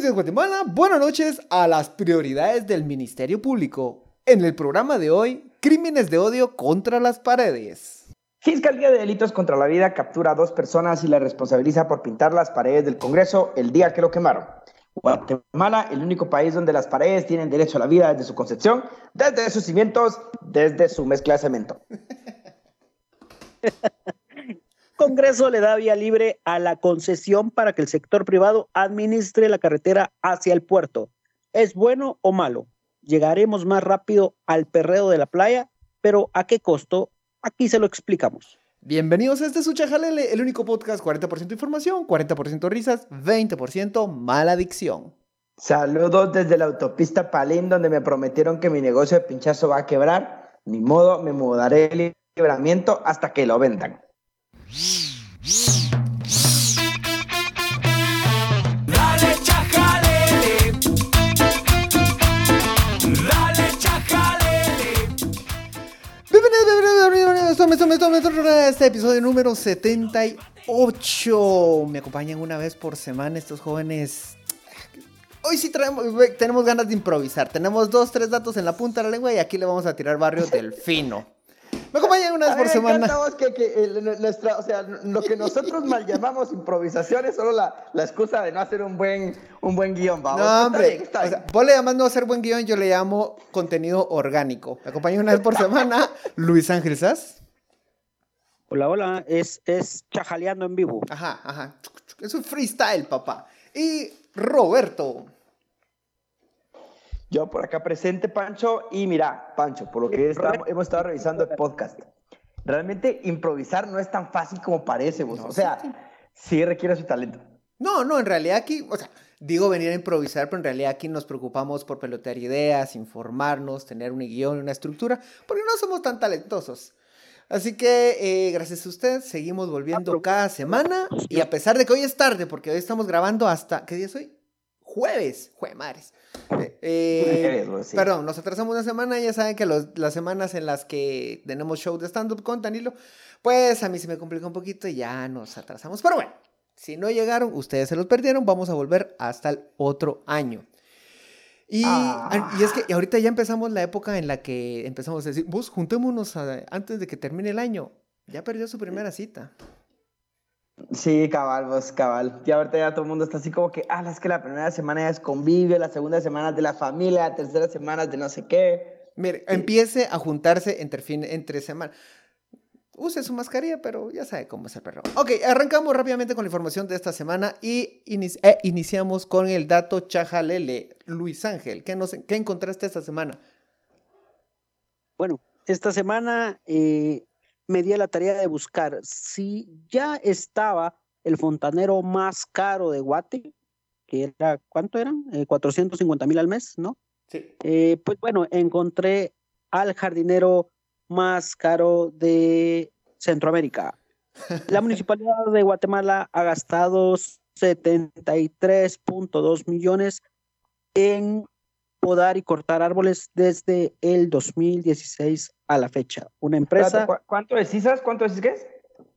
Buenos días Guatemala, buenas noches a las prioridades del Ministerio Público. En el programa de hoy, crímenes de odio contra las paredes. Fiscalía de Delitos contra la Vida captura a dos personas y la responsabiliza por pintar las paredes del Congreso el día que lo quemaron. Guatemala, el único país donde las paredes tienen derecho a la vida desde su concepción, desde sus cimientos, desde su mezcla de cemento. Congreso le da vía libre a la concesión para que el sector privado administre la carretera hacia el puerto. ¿Es bueno o malo? ¿Llegaremos más rápido al perreo de la playa? Pero ¿a qué costo? Aquí se lo explicamos. Bienvenidos a este Sucha Jalele, el único podcast 40% información, 40% risas, 20% mala adicción. Saludos desde la autopista Palín, donde me prometieron que mi negocio de pinchazo va a quebrar. Ni modo, me mudaré el libramiento hasta que lo vendan. Este episodio número 78. Me acompañan una vez por semana estos jóvenes. Hoy sí traemos, tenemos ganas de improvisar. Tenemos dos, tres datos en la punta de la lengua y aquí le vamos a tirar barrio del fino. Me acompañan una vez por semana. encanta vos que, que el- nuestra, o sea, lo que nosotros mal llamamos improvisación es solo la, la excusa de no hacer un buen, un buen guion, ¿va? No, Está hombre. bien, está o sea, bien. vos le llamas no hacer buen guion, yo le llamo contenido orgánico. Me acompaña una vez por semana Luis Ángel Sass. Hola, hola, es, es chajaleando en vivo. Ajá, ajá. Es un freestyle, papá. Y Roberto. Yo por acá presente, Pancho, y mira, Pancho, por lo que hemos estado revisando el podcast, realmente improvisar no es tan fácil como parece, vos. o sea, sí requiere su talento. No, no, en realidad aquí, o sea, digo venir a improvisar, pero en realidad aquí nos preocupamos por pelotear ideas, informarnos, tener un guion, una estructura, porque no somos tan talentosos. Así que, eh, gracias a usted, seguimos volviendo cada semana. Y a pesar de que hoy es tarde, porque hoy estamos grabando hasta. ¿Qué día es hoy? Jueves. Jue madres. Eh, eh, Jueves, sí. Perdón, nos atrasamos una semana. Ya saben que los- las semanas en las que tenemos show de stand-up con Danilo, pues a mí se me complica un poquito y ya nos atrasamos. Pero bueno, si no llegaron, ustedes se los perdieron, vamos a volver hasta el otro año. Y, Ah. y es que ahorita ya empezamos la época en la que empezamos a decir, vos juntémonos a- antes de que termine el año. Ya perdió su primera cita. Sí, cabal, vos, cabal. Y ahorita ya todo el mundo está así como que, ah, es que la primera semana es convivio, la segunda semana es de la familia, la tercera semana es de no sé qué. Mire, empiece a juntarse entre, fin, entre semana. Use su mascarilla, pero ya sabe cómo es el perro. Ok, arrancamos rápidamente con la información de esta semana y inici- eh, iniciamos con el dato chajalele. Luis Ángel, ¿qué, nos, ¿qué encontraste esta semana? Bueno, esta semana eh, me di a la tarea de buscar si ya estaba el fontanero más caro de Guate, que era, ¿cuánto eran? Eh, 450 mil al mes, ¿no? Sí. Eh, pues bueno, encontré al jardinero más caro de Centroamérica. La municipalidad de Guatemala ha gastado 73.2 millones en podar y cortar árboles desde el 2016 a la fecha. Una empresa, Espérate, ¿cu- ¿Cuánto decís? ¿sabes ¿Cuánto decís que es?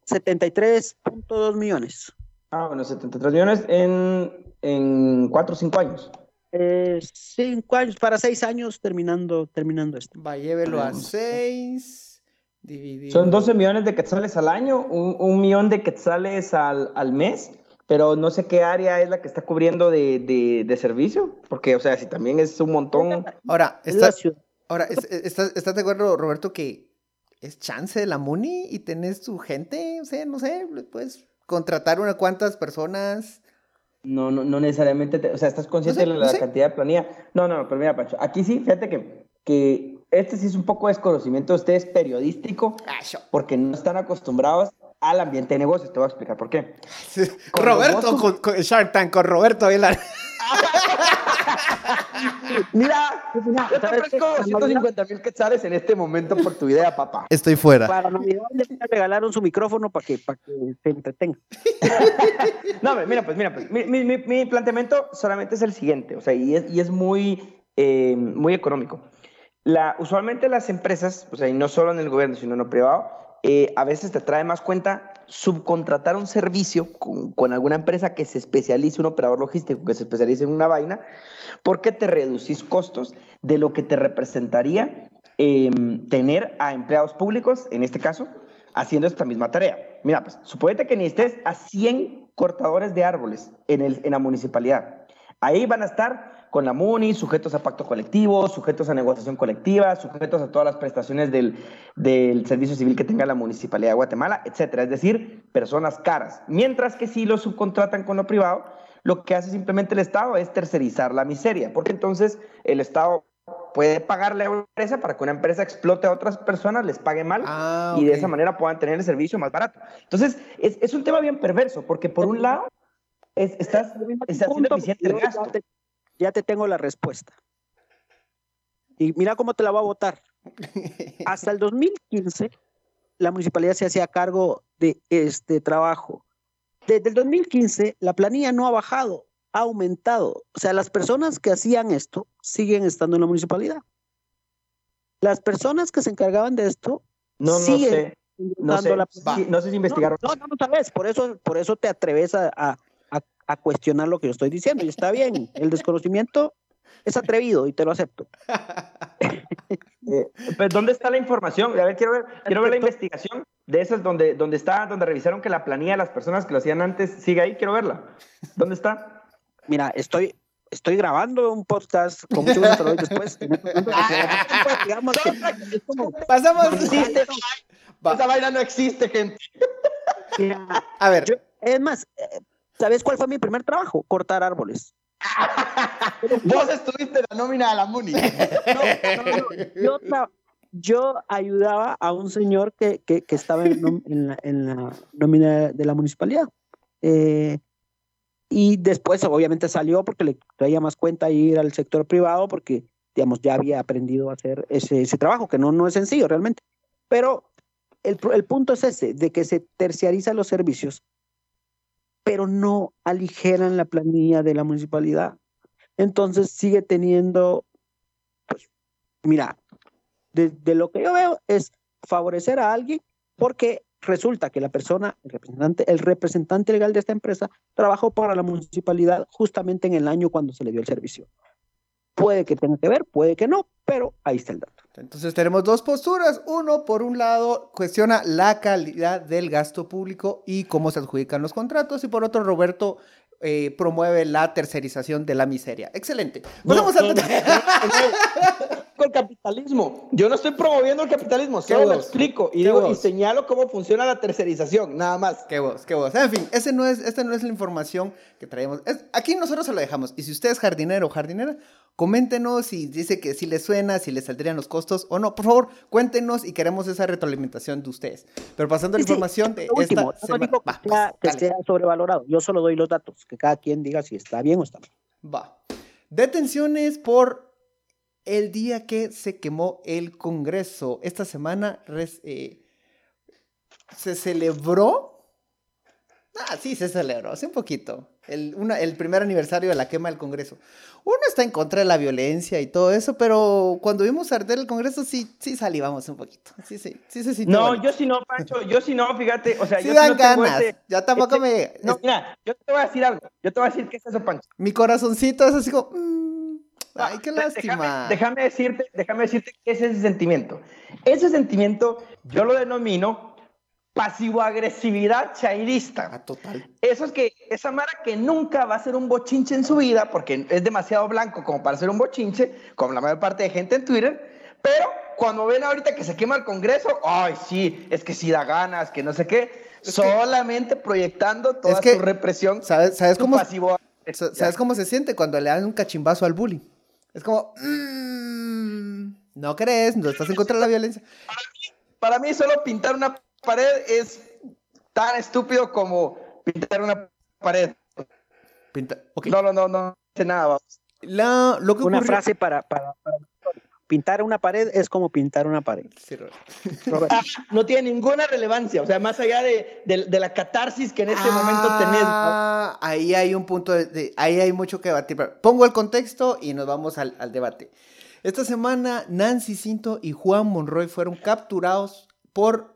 73.2 millones. Ah, bueno, 73 millones en, en 4 o 5 años. Eh, cinco años, para seis años terminando, terminando esto. Va, llévelo a Veamos. 6. Dividido. Son 12 millones de quetzales al año, un, un millón de quetzales al, al mes, pero no sé qué área es la que está cubriendo de, de, de servicio, porque, o sea, si también es un montón. Ahora, ¿estás, ahora es- es- ¿estás, estás de acuerdo, Roberto, que es chance de la MUNI y tenés tu gente? O sea, no sé, puedes contratar unas cuantas personas. No, no, no necesariamente, te- o sea, estás consciente No sé, de la no sé. cantidad de planilla. No, no, pero mira, Pancho, aquí sí, fíjate que, que este sí es un poco desconocimiento de ustedes periodístico, Ah, porque no están acostumbrados al ambiente de negocios. Te voy a explicar por qué. Con Roberto los con, con Shark Tank, con Roberto Vilar. Mira, yo te ofrezco 150 mil quetzales en este momento por tu idea, papá. Estoy fuera. Para Navidad le regalaron su micrófono para que, para que se entretenga. No, mira, pues, mira, pues, mi, mi- mi- mi planteamiento solamente es el siguiente, o sea, y es, y es muy, eh, muy económico. La, usualmente las empresas, o sea, y no solo en el gobierno, sino en lo privado, eh, a veces te trae más cuenta subcontratar un servicio con, alguna empresa que se especialice, un operador logístico que se especialice en una vaina, porque te reducís costos de lo que te representaría em, tener a empleados públicos, en este caso, haciendo esta misma tarea. Mira, pues, suponete que necesites a 100 cortadores de árboles en la municipalidad. Ahí van a estar con la MUNI, sujetos a pacto colectivo, sujetos a negociación colectiva, sujetos a todas las prestaciones del, del servicio civil que tenga la Municipalidad de Guatemala, etcétera. Es decir, personas caras. Mientras que si lo subcontratan con lo privado, lo que hace simplemente el Estado es tercerizar la miseria, porque entonces el Estado puede pagarle a una empresa para que una empresa explote a otras personas, les pague mal Ah, y de esa manera puedan tener el servicio más barato. Entonces, es, es un tema bien perverso, porque por un lado, es- estás, estás haciendo eficiente el gasto. Ya te tengo la respuesta. Y mira cómo te la voy a votar. Hasta el 2015, la municipalidad se hacía cargo de este trabajo. Desde el 2015, la planilla no ha bajado, ha aumentado. O sea, las personas que hacían esto siguen estando en la municipalidad. Las personas que se encargaban de esto No, no siguen sé. No sé, la si, no sé si investigaron. no, no, no sabes, por eso, por eso te atreves a, a- a- cuestionar lo que yo estoy diciendo. Y está bien, el desconocimiento es atrevido y te lo acepto. Eh, pues, ¿Dónde está la información? A ver, quiero ver, quiero ver la investigación de esas donde, donde está, donde revisaron que la planilla de las personas que lo hacían antes sigue ahí. Quiero verla. ¿Dónde está? Mira, estoy, estoy grabando un podcast, con mucho gusto después. en este momento, porque, digamos que es como- Pasamos. Va. Esa vaina no existe, gente. mira, A ver, yo- es más, eh, ¿sabes cuál fue mi primer trabajo? Cortar árboles. Vos estuviste en la nómina de la MUNI. No, no, no, Yo, yo ayudaba a un señor que, que, que estaba en, en la, en la nómina de la municipalidad. Eh, y después, obviamente, salió porque le traía más cuenta ir al sector privado porque, digamos, ya había aprendido a hacer ese, ese trabajo, que no, no es sencillo realmente. Pero el, el punto es ese, de que se terciarizan los servicios, pero no aligeran la planilla de la municipalidad. Entonces sigue teniendo, pues, mira, de, lo que yo veo es favorecer a alguien porque resulta que la persona, el representante, el representante legal de esta empresa, trabajó para la municipalidad justamente en el año cuando se le dio el servicio. Puede que tenga que ver, puede que no, pero ahí está el dato. Entonces tenemos dos posturas. Uno, por un lado, cuestiona la calidad del gasto público y cómo se adjudican los contratos. Y por otro, Roberto eh, promueve la tercerización de la miseria. Excelente. Pasamos al- el capitalismo. Yo no estoy promoviendo el capitalismo, solo lo explico y, digo, y señalo cómo funciona la tercerización, nada más. Qué vos, qué vos. En fin, ese no es, esta no es la información que traemos. Es- aquí nosotros se lo dejamos. Y si usted es jardinero o jardinera, coméntenos si dice que si le suena, si le saldrían los costos o no. Por favor, cuéntenos y queremos esa retroalimentación de ustedes. Pero pasando a la Sí, sí, información de último, esta no digo que, Va, sea, pues, que dale. sea sobrevalorado, yo solo doy los datos, que cada quien diga si está bien o está mal. Va. Detenciones por el día que se quemó el Congreso. Esta semana res- eh, se celebró. Ah, sí, se celebró, hace un poquito. El, una- el primer aniversario de la quema del Congreso. Uno está en contra de la violencia y todo eso, pero cuando vimos arder el Congreso, sí, sí salivamos un poquito. Sí, sí, sí se sintió No, yo sí no, Pancho, yo sí no, fíjate, o sea, Sí yo dan no ganas. ese- Ya tampoco me. No, mira, yo te voy a decir algo, yo te voy a decir qué es eso, Pancho. mi corazoncito es así como. mm, ay, qué lástima. Déjame, déjame decirte, déjame decirte qué es ese sentimiento. Ese sentimiento yo lo denomino pasivo-agresividad chairista. Ah, total. Eso es que esa Mara que nunca va a ser un bochinche en su vida, porque es demasiado blanco como para ser un bochinche, como la mayor parte de gente en Twitter, pero cuando ven ahorita que se quema el Congreso, ay, sí, es que sí da ganas, que no sé qué, solamente proyectando toda es que, su represión. ¿Sabes, sabes cómo, pasivo- sa- ¿Sabes cómo se siente cuando le dan un cachimbazo al bullying? Es como, "Mm, no crees, no estás en contra de la violencia. Para mí solo pintar una pared es tan estúpido como pintar una pared. Pinta-. No, no, no, no dice nada. vamos. La- lo que Una ocurrió- frase para, para, para- pintar una pared es como pintar una pared. Sí. No tiene ninguna relevancia, o sea, más allá de, de- de la catarsis que en este momento tenés. ¿no? Ah, ahí hay un punto, de, de- ahí hay mucho que debatir. pero Pongo el contexto y nos vamos al, al debate. Esta semana Nancy Cinto y Juan Monroy fueron capturados por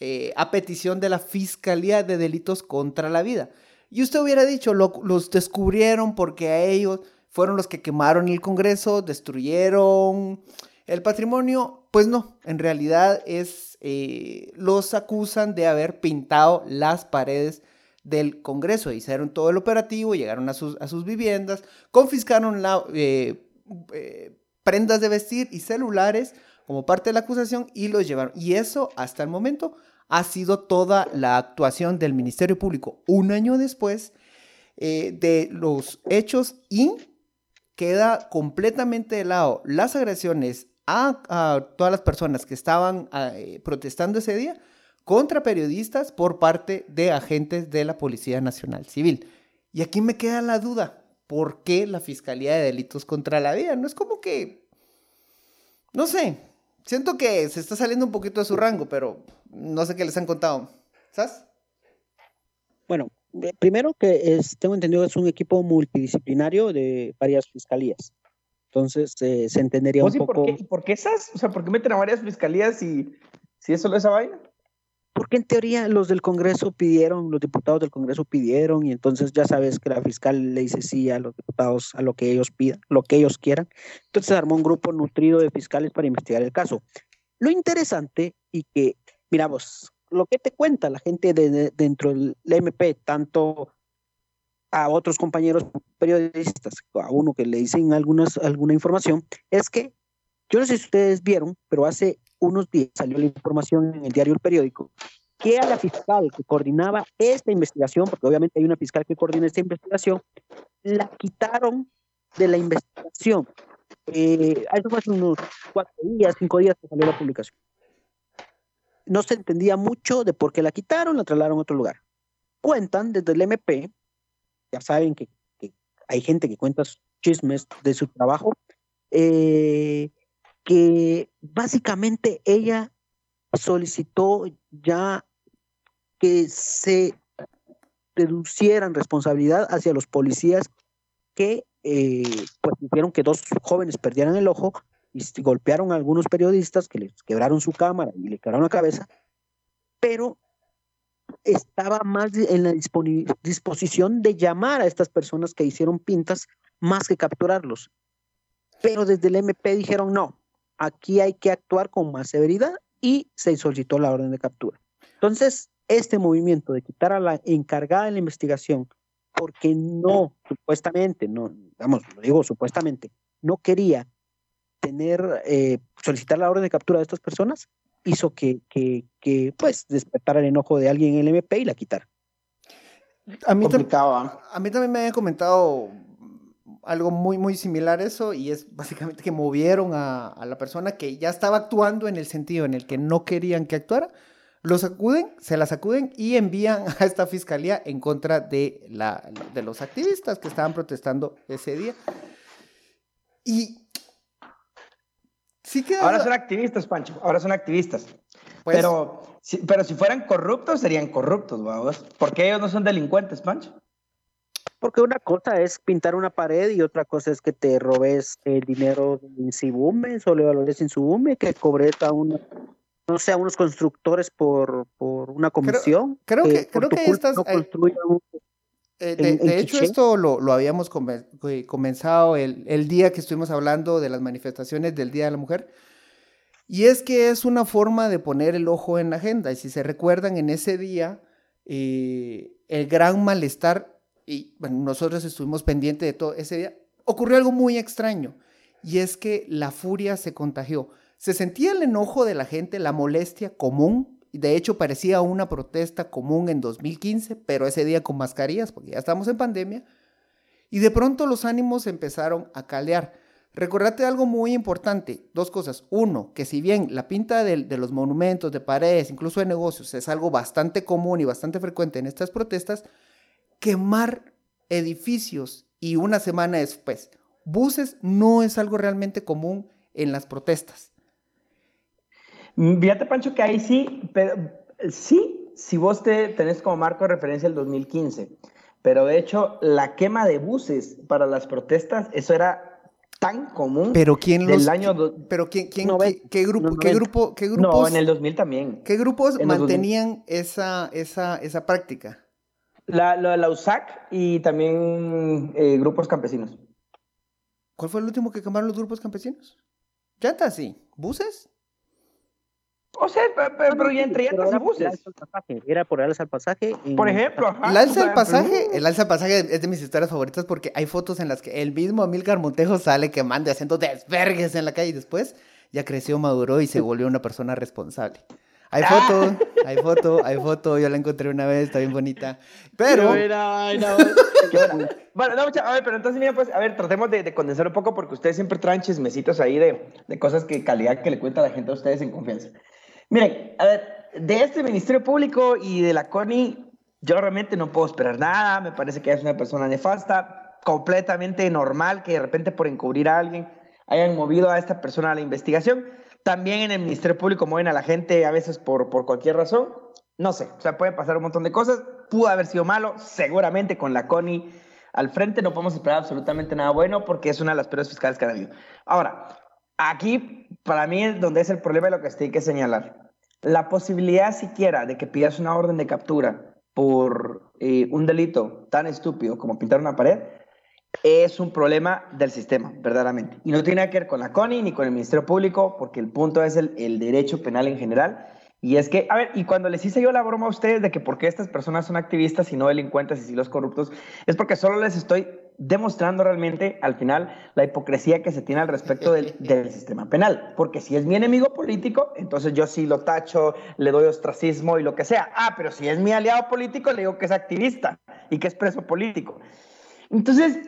eh, a petición de la Fiscalía de Delitos contra la Vida. Y usted hubiera dicho, lo- los descubrieron porque a ellos fueron los que quemaron el Congreso, destruyeron el patrimonio. Pues no, en realidad es, eh, los acusan de haber pintado las paredes del Congreso. Hicieron todo el operativo, llegaron a sus, a sus viviendas, confiscaron eh, prendas de vestir y celulares como parte de la acusación y los llevaron. Y eso hasta el momento ha sido toda la actuación del Ministerio Público un año después eh, de los hechos y queda completamente de lado las agresiones a, todas las personas que estaban eh, protestando ese día contra periodistas por parte de agentes de la Policía Nacional Civil. Y aquí me queda la duda, ¿por qué la Fiscalía de Delitos contra la Vida? No es como que, no sé, siento que se está saliendo un poquito de su rango, pero no sé qué les han contado. ¿Sabes? Bueno, primero que es, tengo entendido que es un equipo multidisciplinario de varias fiscalías. Entonces eh, se entendería ¿Vos un y por poco. qué, y por qué esas? O sea, ¿por qué meten a varias fiscalías y si es solo esa vaina? Porque en teoría los del Congreso pidieron, los diputados del Congreso pidieron, y entonces ya sabes que la fiscal le dice sí a los diputados a lo que ellos pidan, lo que ellos quieran. Entonces armó un grupo nutrido de fiscales para investigar el caso. Lo interesante y que, mira vos, lo que te cuenta la gente de, de- dentro del MP, tanto a otros compañeros periodistas, a uno que le dicen algunas, alguna información, es que, yo no sé si ustedes vieron, pero hace unos días salió la información en el diario El Periódico, que a la fiscal que coordinaba esta investigación, porque obviamente hay una fiscal que coordina esta investigación, la quitaron de la investigación. Eh, eso fue hace unos cuatro días, cinco días que salió la publicación. No se entendía mucho de por qué la quitaron, la trasladaron a otro lugar. Cuentan desde el MP, ya saben que, que hay gente que cuenta chismes de su trabajo, eh, que básicamente ella solicitó ya que se deducieran responsabilidad hacia los policías que eh, pues hicieron que dos jóvenes perdieran el ojo y golpearon a algunos periodistas que les quebraron su cámara y le quebraron la cabeza, pero estaba más en la disposición de llamar a estas personas que hicieron pintas más que capturarlos. Pero desde el MP dijeron no, aquí hay que actuar con más severidad y se solicitó la orden de captura. Entonces, este movimiento de quitar a la encargada de la investigación, porque no, supuestamente, no, vamos, lo digo supuestamente, no quería tener, eh, solicitar la orden de captura de estas personas, hizo que, que, que, pues, despertara el enojo de alguien en el MP y la quitara. A mí, a mí también me habían comentado algo muy, muy similar a eso, y es básicamente que movieron a, a la persona que ya estaba actuando en el sentido en el que no querían que actuara, los acuden, se la sacuden y envían a esta fiscalía en contra de, la, de los activistas que estaban protestando ese día. Y sí que Ahora son activistas, Pancho. Ahora son activistas. pues, pero, si, pero si fueran corruptos, serían corruptos, vamos. Porque ellos no son delincuentes, Pancho. Porque una cosa es pintar una pared y otra cosa es que te robes el dinero de Insibume, o le valores Insibume, que cobres a una, no sé, a unos constructores por, por una comisión. creo que- creo que estas- no eh, un- Eh, en- de, en hecho, esto lo, lo habíamos come- eh, comenzado el, el día que estuvimos hablando de las manifestaciones del Día de la Mujer. Y es que es una forma de poner el ojo en la agenda. Y si se recuerdan, en ese día, eh, el gran malestar, y nosotros estuvimos pendientes de todo ese día, ocurrió algo muy extraño. Y es que la furia se contagió. Se sentía el enojo de la gente, la molestia común. y De hecho, parecía una protesta común en 2015, pero ese día con mascarillas, porque ya estamos en pandemia. Y de pronto los ánimos empezaron a caldear. Recordate algo muy importante, dos cosas. Uno, que si bien la pinta de, de los monumentos, de paredes, incluso de negocios, es algo bastante común y bastante frecuente en estas protestas, quemar edificios y una semana después, buses no es algo realmente común en las protestas. Mm, Fíjate, Pancho, que ahí sí, pero sí, si vos te tenés como marco de referencia el 2015, pero de hecho la quema de buses para las protestas, eso era tan común Pero quién los... del año... do- Pero quién, quién, No, qué, qué grupo, no, qué grupo, qué No, grupos, en el 2000 también. qué grupos en los 2000. mantenían esa, esa, esa práctica? La, la, la USAC y también eh, grupos campesinos. ¿Cuál fue el último que quemaron los grupos campesinos? Llantas, sí. ¿Buses? O sea, pe- pe- pero, ya entre llantas y buses. al Era por el alza al pasaje. en- Por ejemplo, ajá, El alza del pasaje, el alza del pasaje es de mis historias favoritas porque hay fotos en las que el mismo Amílcar Montejo sale quemando y haciendo desvergues en la calle y después ya creció, maduró y se volvió una persona responsable. Hay foto, hay foto, hay foto, yo la encontré una vez, está bien bonita. Pero, Qué buena. Bueno, no, mucha- a ver, pero entonces, mira, pues, a ver, tratemos de, de condensar un poco porque ustedes siempre traen chismecitos ahí de, de cosas que calidad que le cuenta la gente a ustedes en confianza. Miren, a ver, de este Ministerio Público y de la CONI, yo realmente no puedo esperar nada, me parece que es una persona nefasta, completamente normal que de repente por encubrir a alguien hayan movido a esta persona a la investigación. También en el Ministerio Público mueven a la gente a veces por, por cualquier razón. No sé, o sea, puede pasar un montón de cosas. Pudo haber sido malo, seguramente con la CONI al frente no podemos esperar absolutamente nada bueno porque es una de las peores fiscales que han habido. Ahora, aquí para mí es donde es el problema y lo que hay que señalar. La posibilidad siquiera de que pidas una orden de captura por eh, un delito tan estúpido como pintar una pared es un problema del sistema, verdaderamente. Y no tiene que ver con la CONI ni con el Ministerio Público, porque el punto es el, el derecho penal en general. Y es que, a ver, y cuando les hice yo la broma a ustedes de que por qué estas personas son activistas y no delincuentes y sí los corruptos, es porque solo les estoy demostrando realmente al final la hipocresía que se tiene al respecto del, del sistema penal. Porque si es mi enemigo político, entonces yo sí lo tacho, le doy ostracismo y lo que sea. Ah, pero si es mi aliado político, le digo que es activista y que es preso político. Entonces,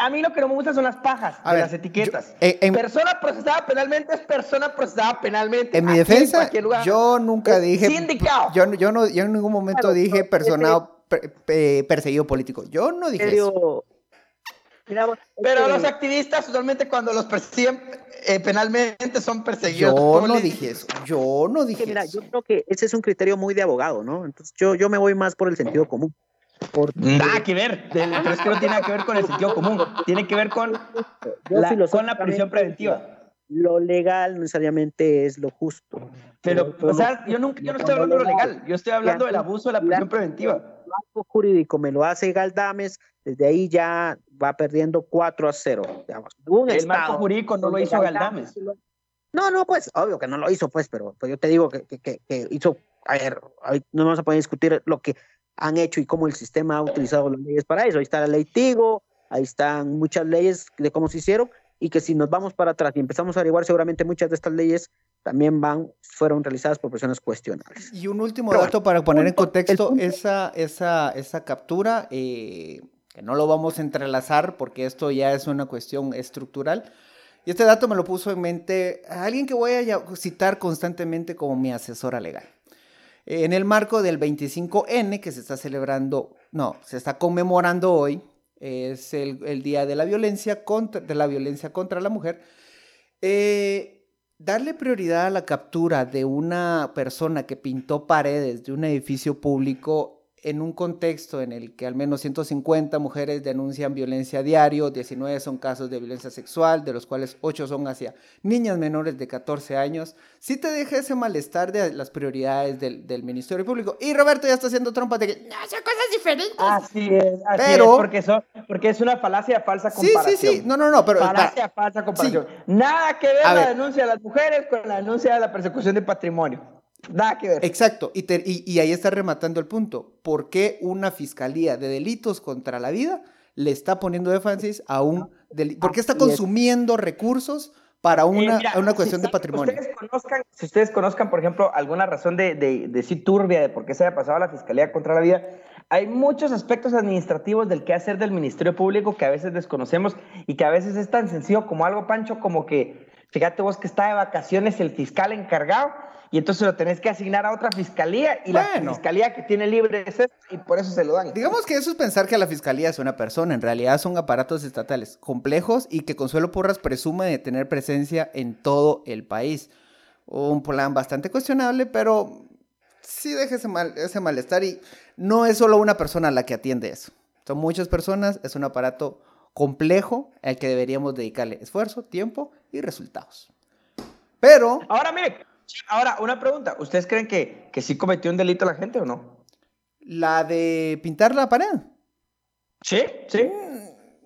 a mí lo que no me gusta son las pajas A de ver, las etiquetas. yo- eh, en- persona procesada penalmente es persona procesada penalmente. en mi defensa, lugar. yo nunca Es dije, Sindicado. yo, yo, no, yo en ningún momento Claro, dije pero persona per- pe- perseguido político. Yo no dije eso. mira, Pero este, los activistas usualmente cuando los persiguen eh, penalmente son perseguidos. Yo no dije eso. Yo no que dije mira, eso. yo creo que ese es un criterio muy de abogado, ¿no? Entonces yo, yo me voy más por el sentido común. Por, Nada que ver, pero es que no tiene nada que ver con el sentido común, tiene que ver con la, con la prisión preventiva. Lo legal no necesariamente es lo justo. Pero, o sea, yo, nunca, yo no estoy hablando de lo legal, yo estoy hablando del abuso de la prisión preventiva. El acto jurídico me lo hace Galdames, desde ahí ya va perdiendo 4 a 0. digamos. Un El estado marco jurídico no lo hizo Galdames. No, no, pues, obvio que no lo hizo, pues, pero pues, yo te digo que, que, que- que hizo, a ver, ahí no vamos a poder discutir lo que han hecho y cómo el sistema ha utilizado las leyes para eso. Ahí está la ley Tigo, ahí están muchas leyes de cómo se hicieron y que si nos vamos para atrás y empezamos a averiguar, seguramente muchas de estas leyes también van, fueron realizadas por personas cuestionables. Y un último Pero dato para poner en punto- el contexto esa, esa, esa captura, eh, que no lo vamos a entrelazar porque esto ya es una cuestión estructural. Y este dato me lo puso en mente alguien que voy a citar constantemente como mi asesora legal. En el marco del 25N que se está celebrando, no, se está conmemorando hoy, es el, Día de la Violencia contra, la Violencia contra la Mujer. Eh, darle prioridad a la captura de una persona que pintó paredes de un edificio público en un contexto en el que al menos 150 mujeres denuncian violencia diario, 19 son casos de violencia sexual, de los cuales 8 son hacia niñas menores de 14 años, sí te deja ese malestar de las prioridades del, del Ministerio Público. Y Roberto ya está haciendo trompas de que no, son cosas diferentes. Así es, así Pero- es, porque, eso, porque es una falacia falsa sí, sí, comparación. sí, no, no, no, pero... Falacia falsa comparación. Nada que ver A la ver. denuncia de las mujeres con la denuncia de la persecución de patrimonio. Nada que ver. Exacto, y, te- y- y ahí está rematando el punto. ¿Por qué una fiscalía de delitos contra la vida le está poniendo énfasis a un delito? ¿Por qué está consumiendo recursos para Eh, una, mira, una si cuestión de patrimonio? Ustedes conozcan, si ustedes conozcan, por ejemplo, alguna razón de, de, de sí turbia de por qué se haya pasado a la Fiscalía contra la Vida, hay muchos aspectos administrativos del quehacer del Ministerio Público que a veces desconocemos y que a veces es tan sencillo como algo, Pancho, como que, fíjate vos que está de vacaciones el fiscal encargado y entonces lo tenés que asignar a otra fiscalía y Bueno. la fiscalía que tiene libre es esta y por eso se lo dan. Digamos que eso es pensar que la fiscalía es una persona, en realidad son aparatos estatales complejos y que Consuelo Porras presume de tener presencia en todo el país. Un plan bastante cuestionable, pero sí deja ese, mal, ese malestar y no es solo una persona la que atiende eso. Son muchas personas, es un aparato complejo al que deberíamos dedicarle esfuerzo, tiempo y resultados. Pero Ahora, mire, ahora una pregunta. ¿Ustedes creen que, que sí cometió un delito la gente o no? la de pintar la pared. Sí, sí.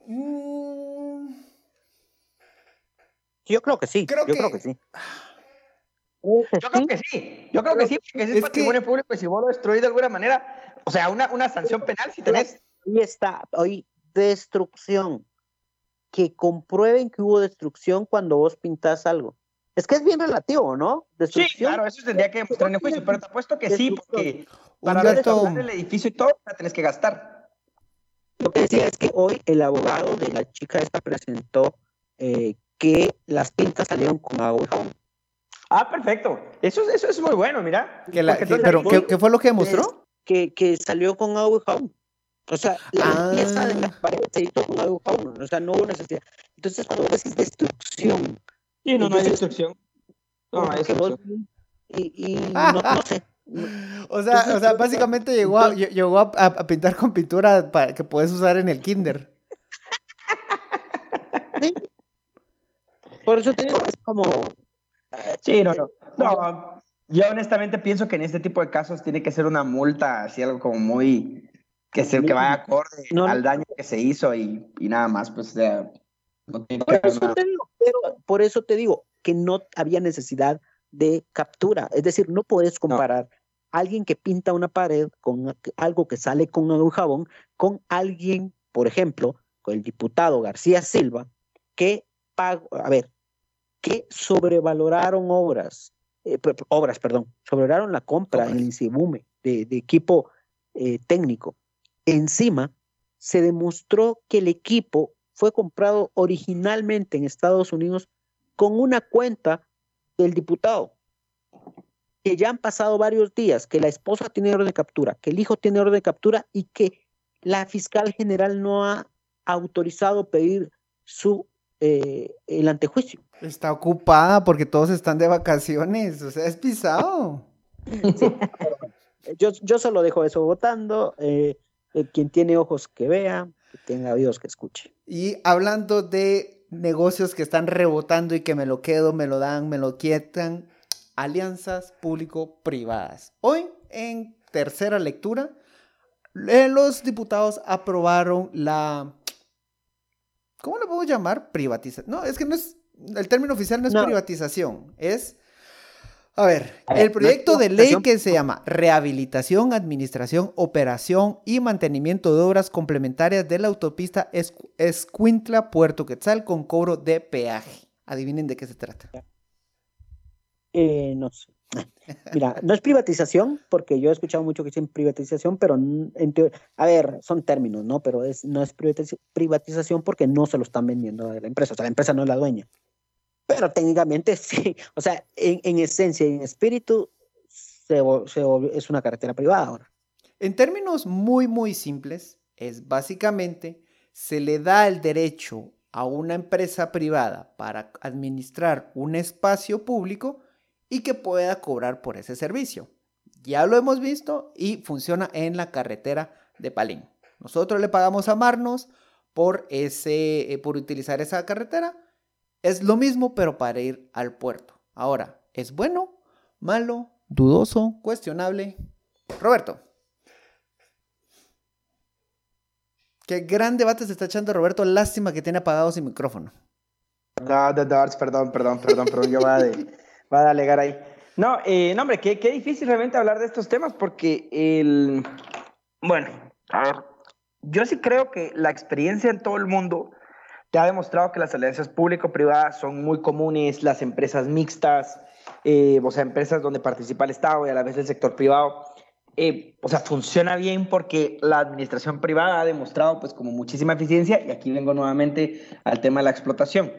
mm, Yo creo que sí. Creo yo que- creo que sí. Yo creo que sí. Yo creo que sí, porque ese es, Es patrimonio público y si vos lo destruís de alguna manera, o sea, una, una sanción penal si tenés. Ahí está, hoy destrucción. Que comprueben que hubo destrucción cuando vos pintás algo. Es que es bien relativo, ¿no? Sí, Destrucción. claro, eso tendría que demostrar en el juicio, pero te apuesto que sí, porque para restaurar el edificio y todo, la tenés que gastar. Lo que decía es que hoy el abogado de la chica esta presentó eh, que las pintas salieron con agua y jabón. Ah, perfecto. Eso, eso es muy bueno, mira. que la- que- pero, ¿qué, qué fue lo que demostró? Que, que salió con agua y jabón. O sea, la Ah. limpieza de las paredes se hizo con agua y jabón. O sea, no hubo necesidad. Entonces, cuando decís destrucción, Sí, no, no hay destrucción. No, no hay destrucción. y, y no, no sé. O sea, o sea, básicamente llegó a, lle- llegó a, pintar con pintura para que puedes usar en el kinder. Sí. Por eso te digo, es como. Sí, no, no. No, yo honestamente pienso que en este tipo de casos tiene que ser una multa, así algo como muy. que, se, que vaya acorde no. al daño que se hizo y, y nada más, pues, o sea. No tiene que Por eso, nada. te digo, pero por eso te digo que no había necesidad de captura. Es decir, no puedes comparar a alguien que pinta una pared con algo que sale con y jabón con alguien, por ejemplo, con el diputado García Silva, que pagó, a ver, que sobrevaloraron obras, eh, obras, perdón, sobrevaloraron la compra en el Insibume de, de equipo eh, técnico. Encima, se demostró que el equipo fue comprado originalmente en Estados Unidos con una cuenta del diputado. Que ya han pasado varios días, que la esposa tiene orden de captura, que el hijo tiene orden de captura y que la fiscal general no ha autorizado pedir su eh, el antejuicio. Está ocupada porque todos están de vacaciones. O sea, es pisado. Yo, yo solo dejo eso votando. eh, quien tiene ojos que vea, que tenga oídos que escuche. Y hablando de negocios que están rebotando y que me lo quedo, me lo dan, me lo quietan, alianzas público-privadas. Hoy, en tercera lectura, eh, los diputados aprobaron la... ¿Cómo le podemos llamar? Privatización. No, es que no es... El término oficial no es No. privatización, es... A ver, el proyecto de ley que se llama Rehabilitación, Administración, Operación y Mantenimiento de Obras Complementarias de la autopista Escu- Escuintla Puerto Quetzal con cobro de peaje. Adivinen de qué se trata. Eh, no sé. Mira, no es privatización, porque yo he escuchado mucho que dicen privatización, pero en a ver, son términos, ¿no? Pero es, no es privatiz- privatización porque no se lo están vendiendo a la empresa, o sea, la empresa no es la dueña. Pero técnicamente sí, o sea, en, en esencia y en espíritu se, es una carretera privada ahora. En términos muy, muy simples, es básicamente se le da el derecho a una empresa privada para administrar un espacio público y que pueda cobrar por ese servicio. Ya lo hemos visto y funciona en la carretera de Palín. Nosotros le pagamos a Marnos por, ese, eh, por utilizar esa carretera. Es lo mismo, pero para ir al puerto. Ahora, ¿es bueno, malo, dudoso, cuestionable? Roberto. Qué gran debate se está echando Roberto. Lástima que tiene apagado su micrófono. No, de Darts, perdón, perdón, perdón, perdón, yo voy a, alegar ahí. No, eh, no, hombre, qué, difícil realmente hablar de estos temas porque el... Bueno, yo sí creo que la experiencia en todo el mundo te ha demostrado que las alianzas público-privadas son muy comunes, las empresas mixtas, eh, o sea, empresas donde participa el Estado y a la vez el sector privado. eh, o sea, funciona bien porque la administración privada ha demostrado pues como muchísima eficiencia y aquí vengo nuevamente al tema de la explotación.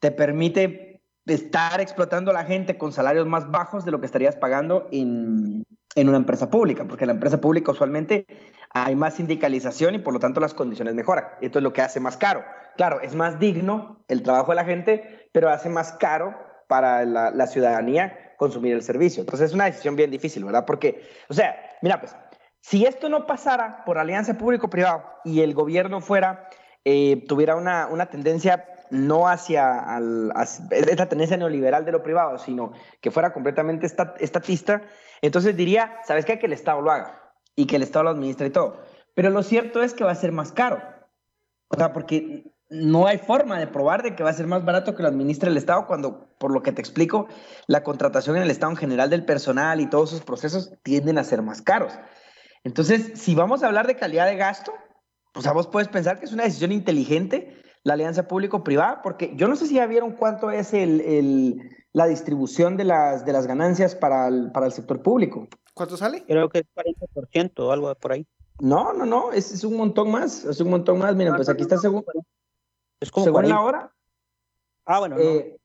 Te permite estar explotando a la gente con salarios más bajos de lo que estarías pagando en, en una empresa pública, porque la empresa pública usualmente hay más sindicalización y por lo tanto las condiciones mejoran. Esto es lo que hace más caro. Claro, es más digno el trabajo de la gente, pero hace más caro para la, ciudadanía consumir el servicio. Entonces es una decisión bien difícil, ¿verdad? Porque, o sea, mira, pues, si esto no pasara por alianza público-privado y el gobierno fuera eh, tuviera una, una tendencia no hacia, al, esta tendencia neoliberal de lo privado, sino que fuera completamente esta- estatista, entonces diría, ¿sabes qué? Que el Estado lo haga y que el Estado lo administre y todo. Pero lo cierto es que va a ser más caro. O sea, porque no hay forma de probar de que va a ser más barato que lo administre el Estado cuando, por lo que te explico, la contratación en el Estado en general del personal y todos esos procesos tienden a ser más caros. Entonces, si vamos a hablar de calidad de gasto, o sea, vos puedes pensar que es una decisión inteligente la alianza público-privada, porque yo no sé si ya vieron cuánto es el, el- la distribución de las, de las ganancias para el, para el sector público. ¿Cuánto sale? Creo que es 40% o algo por ahí. No, no, no, es, es un montón más, es un montón más. Miren, pues aquí está según, Es como según 40. la hora. Ah, bueno, no. Eh,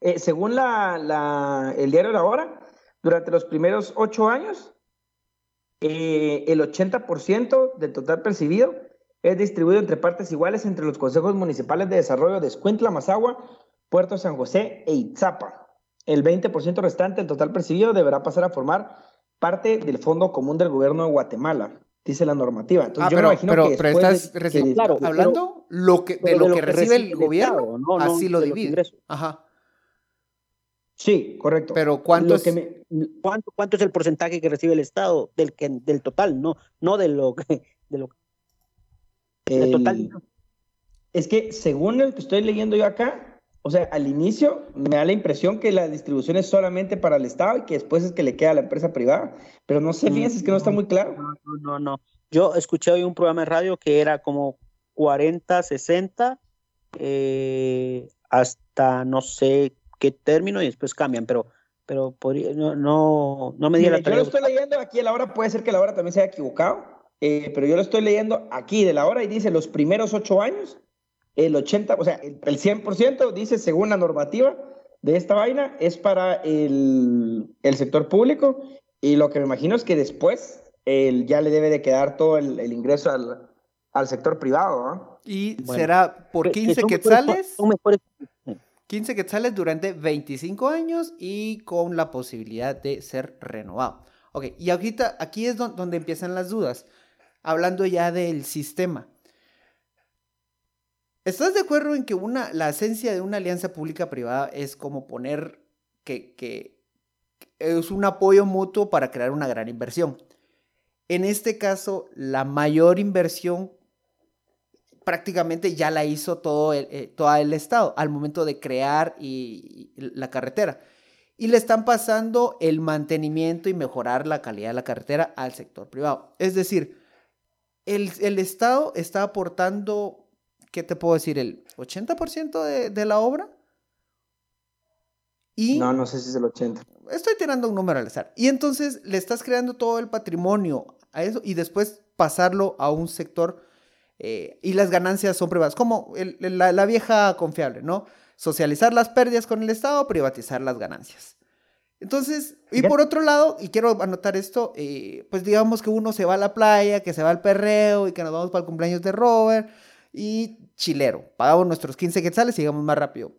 eh, según la, la- el diario La Hora, durante los primeros ocho años, eh, el 80% del total percibido es distribuido entre partes iguales entre los consejos municipales de desarrollo de Escuintla, Mazagua, Puerto San José e Itzapa. El 20% restante del total percibido deberá pasar a formar parte del Fondo Común del Gobierno de Guatemala, dice la normativa. Entonces, Ah, yo pero, me imagino pero, que pero estás de- que- claro, hablando lo que, de Pero lo que recibe el gobierno, Estado, no, no así lo de divide. Ajá. Sí, correcto. Pero ¿cuánto Lo es? que me- ¿Cuánto, ¿Cuánto es el porcentaje que recibe el Estado del, que, del total? No, no de lo que, de lo del total. Es que según el que estoy leyendo yo acá, o sea, al inicio me da la impresión que la distribución es solamente para el Estado y que después es que le queda a la empresa privada, pero no sé, fíjense, es que no está muy claro. No, no, no. Yo escuché hoy un programa de radio que era como 40, 60, eh, hasta no sé qué término y después cambian, pero, pero podría, no, no, no me di Mire, la yo lo estoy leyendo aquí a la hora, puede ser que la hora también se haya equivocado, eh, pero yo lo estoy leyendo aquí de la hora y dice los primeros ocho años, el 80, o sea, el, el 100% dice según la normativa de esta vaina es para el, el sector público y lo que me imagino es que después el, ya le debe de quedar todo el, el ingreso al, al sector privado, ¿no? Y Bueno. será por Que- que 15 son mejores- quetzales, son mejores- 15 quetzales durante 25 años y con la posibilidad de ser renovado. Ok, y ahorita aquí es don- donde empiezan las dudas. Hablando ya del sistema. ¿Estás de acuerdo en que una, la esencia de una alianza pública-privada es como poner que, que es un apoyo mutuo para crear una gran inversión? En este caso, la mayor inversión prácticamente ya la hizo todo el, eh, todo el Estado al momento de crear la carretera. Y le están pasando el mantenimiento y mejorar la calidad de la carretera al sector privado. Es decir, el, el Estado está aportando, ¿qué te puedo decir? El 80% de, de la obra. Y No, no sé si es el 80. estoy tirando un número al azar. Y entonces le estás creando todo el patrimonio a eso y después pasarlo a un sector eh, y las ganancias son privadas. Como el- la, la vieja confiable, ¿no? Socializar las pérdidas con el Estado, privatizar las ganancias. Entonces, y por otro lado, y quiero anotar esto, eh, pues digamos que uno se va a la playa, que se va al perreo y que nos vamos para el cumpleaños de Robert y chilero. Pagamos nuestros 15 quetzales y llegamos más rápido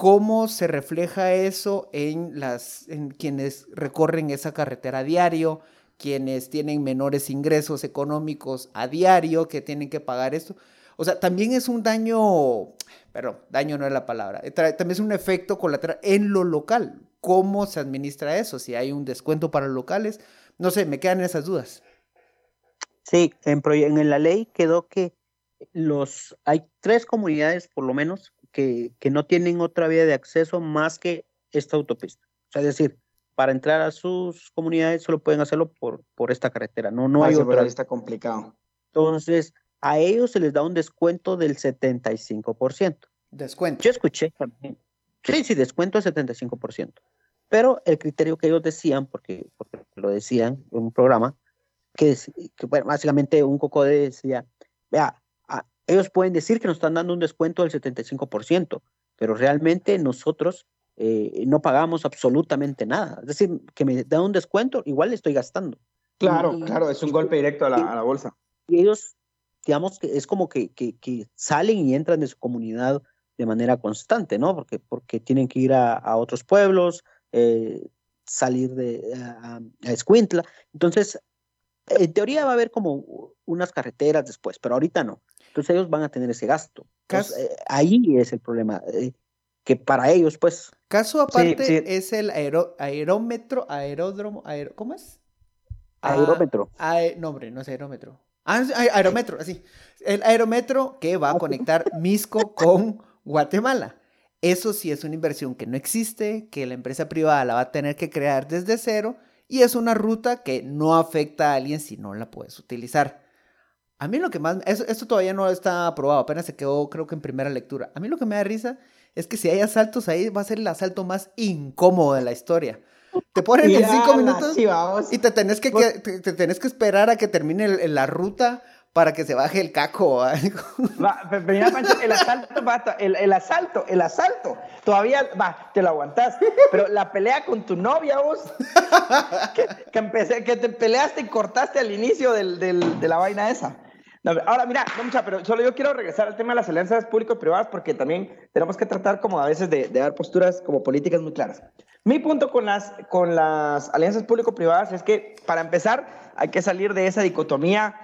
cómo se refleja eso en las en quienes recorren esa carretera a diario, quienes tienen menores ingresos económicos a diario, que tienen que pagar esto. O sea, también es un daño, pero daño no es la palabra, eh, también es un efecto colateral en lo local. ¿Cómo se administra eso? Si hay un descuento para locales, no sé, me quedan esas dudas. Sí, en, en la ley quedó que los hay tres comunidades por lo menos que, que no tienen otra vía de acceso más que esta autopista. O sea, es decir, para entrar a sus comunidades solo pueden hacerlo por, por esta carretera, no, no Ah, hay otra. ahí está complicado. Entonces, a ellos se les da un descuento del 75%. Descuento. Yo escuché también. Sí, sí, descuento del 75%. Pero el criterio que ellos decían, porque, porque lo decían en un programa, que, es, que bueno, básicamente un cocode decía, vea, ellos pueden decir que nos están dando un descuento del 75%, pero realmente nosotros eh, no pagamos absolutamente nada. Es decir, que me da un descuento, igual le estoy gastando. Claro, Y- claro, es un golpe directo a la, a la bolsa. y ellos, digamos que es como que, que, que salen y entran de su comunidad de manera constante, ¿no? Porque, porque tienen que ir a, a otros pueblos, eh, salir de a, a Escuintla. Entonces, En teoría va a haber como unas carreteras después, pero ahorita no. Entonces ellos van a tener ese gasto. Entonces, eh, ahí es el problema, eh, que para ellos, pues, Caso aparte sí. es el aero- aerómetro, aeródromo, aero- ¿cómo es? Ah, aerómetro. ae- no, hombre, no es aerómetro. Ah, aerómetro, así. El aerómetro que va a conectar Misco con Guatemala. Eso sí es una inversión que no existe, que la empresa privada la va a tener que crear desde cero y es una ruta que no afecta a alguien si no la puedes utilizar. A mí lo que más... eso- esto todavía no está aprobado, apenas se quedó creo que en primera lectura. A mí lo que me da risa es que si hay asaltos ahí va a ser el asalto más incómodo de la historia. Te ponen en cinco minutos y te tenés que, que- te, te tenés que esperar a que termine el- la ruta para que se baje el caco. ¿va? Va, pero mira, Pancho, el asalto, el, el asalto, el asalto. Todavía, va, te lo aguantás. Pero la pelea con tu novia, vos, que, que, empecé, que te peleaste y cortaste al inicio del, del- de la vaina esa. No, ahora, mira, no, mucha, pero solo yo quiero regresar al tema de las alianzas público-privadas porque también tenemos que tratar como a veces de, de dar posturas como políticas muy claras. Mi punto con las, con las alianzas público-privadas es que, para empezar, hay que salir de esa dicotomía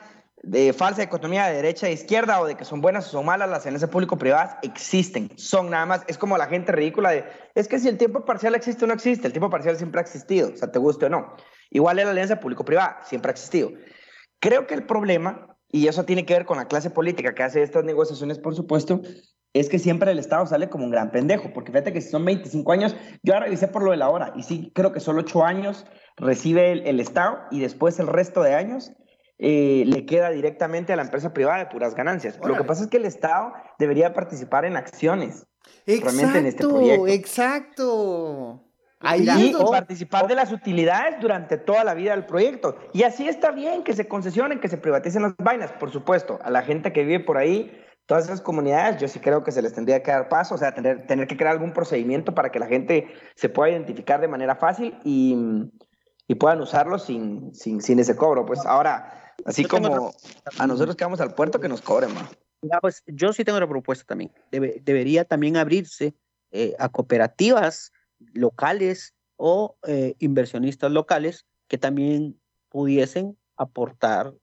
de falsa dicotomía de derecha e izquierda o de que son buenas o son malas, las alianzas público-privadas existen, son nada más, es como la gente ridícula de, es que si el tiempo parcial existe o no existe, el tiempo parcial siempre ha existido, o sea, te guste o no. Igual es la alianza público-privada, siempre ha existido. Creo que el problema, y eso tiene que ver con la clase política que hace estas negociaciones, por supuesto, es que siempre el Estado sale como un gran pendejo, porque fíjate que si son 25 años, yo ahora revisé por lo de la hora, y sí, creo que solo 8 años recibe el, el Estado y después el resto de años eh, le queda directamente a la empresa privada de puras ganancias. Lo que pasa es que el Estado debería participar en acciones. realmente en este Exacto, proyecto. exacto. Ahí y, participar de las utilidades durante toda la vida del proyecto. Y así está bien que se concesionen, que se privaticen las vainas, por supuesto. A la gente que vive por ahí, todas esas comunidades, yo sí creo que se les tendría que dar paso, o sea, tener, tener que crear algún procedimiento para que la gente se pueda identificar de manera fácil y, y puedan usarlo sin, sin, sin ese cobro. Pues ahora, así Yo como a nosotros que vamos al puerto, que nos cobren, man. Ya, pues yo sí tengo una propuesta también. Debe- debería también abrirse eh, a cooperativas locales o eh, inversionistas locales que también pudiesen aportar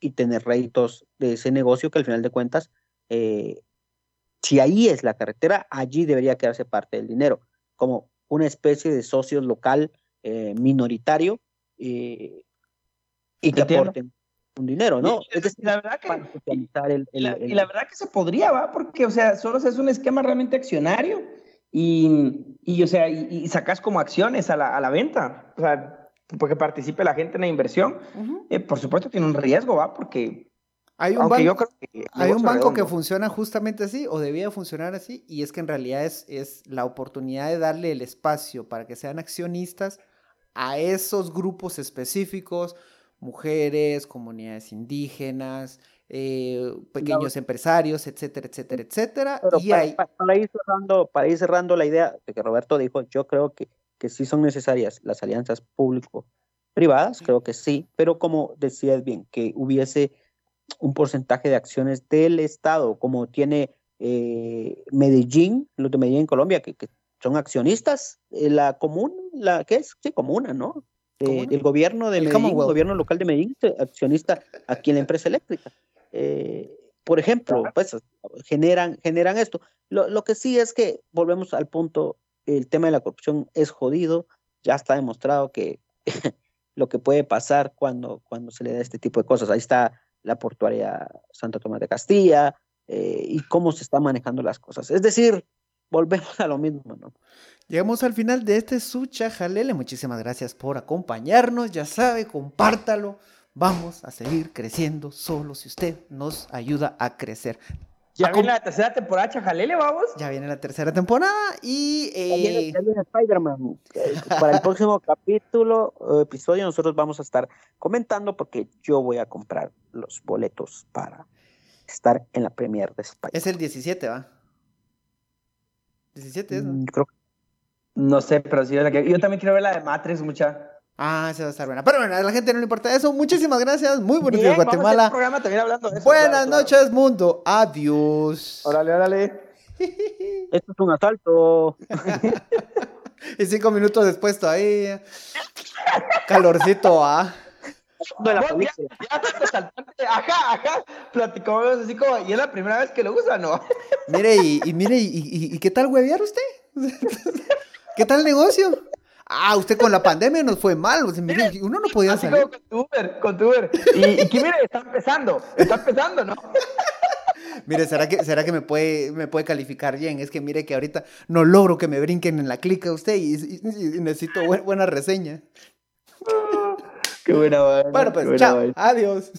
y tener réditos de ese negocio que al final de cuentas, eh, si ahí es la carretera, allí debería quedarse parte del dinero, como una especie de socio local eh, minoritario eh, y que aporten un dinero, ¿no? Y- Es decir, la verdad que- para el- el- y la verdad que se podría, ¿va? Porque, o sea, solo es un esquema realmente accionario y, y, o sea, y, y sacas como acciones a la, a la venta, o sea, porque participe la gente en la inversión. Eh, por supuesto tiene un riesgo, ¿va? Porque, Hay un yo banco, creo que... hay un banco que funciona justamente así, o debía funcionar así, y es que en realidad es, es la oportunidad de darle el espacio para que sean accionistas a esos grupos específicos, mujeres, comunidades indígenas, eh, pequeños empresarios, etcétera, etcétera, etcétera. Pero y para, hay, para ir cerrando, para ir cerrando la idea de que Roberto dijo, yo creo que, que sí son necesarias las alianzas público-privadas, creo que sí, pero como decías bien, que hubiese un porcentaje de acciones del Estado, como tiene eh, Medellín, los de Medellín, Colombia, que, que son accionistas, eh, la común, la que es, sí, comuna, ¿no? Eh, Comuna. el gobierno de El Medellín, gobierno local de Medellín, accionista aquí en la empresa eléctrica. Eh, por ejemplo, pues generan, generan esto. Lo, lo que sí es que volvemos al punto, el tema de la corrupción es jodido, ya está demostrado que lo que puede pasar cuando, cuando se le da este tipo de cosas. Ahí está la portuaria Santa Tomás de Castilla eh, y cómo se están manejando las cosas. Es decir, volvemos a lo mismo, ¿no? Llegamos al final de este Sucha Jalele. Muchísimas gracias por acompañarnos. Ya sabe, compártalo. Vamos a seguir creciendo solo si usted nos ayuda a crecer. Ya Acom- viene la tercera temporada, chajalele, vamos. Ya viene la tercera temporada y Ya viene- eh, ya viene Spider-Man. Eh, Para el próximo capítulo, o episodio, nosotros vamos a estar comentando porque yo voy a comprar los boletos para estar en la premier de Spider-Man. es el 17, ¿va? 17 es, ¿no? Mm, Creo que No sé, pero sí, yo también quiero ver la de Matrix, mucha. Ah, esa va a estar buena. Pero bueno, a la gente no le importa eso. Muchísimas gracias. Muy buenos vamos a un Guatemala. programa también hablando de eso. Buenas claro, claro. noches, mundo. Adiós. Órale, órale. esto es un asalto. Y cinco minutos después todavía. Calorcito, ¿ah? de la vos ya. Ajá, ajá. Platicamos así como, y es la primera vez que lo usa, ¿no? Mire, y, y mire, y, y- y qué tal huevear usted? ¿Qué tal el negocio? Ah, usted con la pandemia nos fue mal. mire, uno no podía Así salir. como con tu Uber, con tu Uber. Y, y que mire, está empezando, está empezando, ¿no? Mire, ¿será que, será que me, puede, me puede calificar bien? Es que mire que ahorita no logro que me brinquen en la clica usted y, y- y necesito buen- buena reseña. Qué buena vaina. Bueno, pues, chao. vaina. Adiós.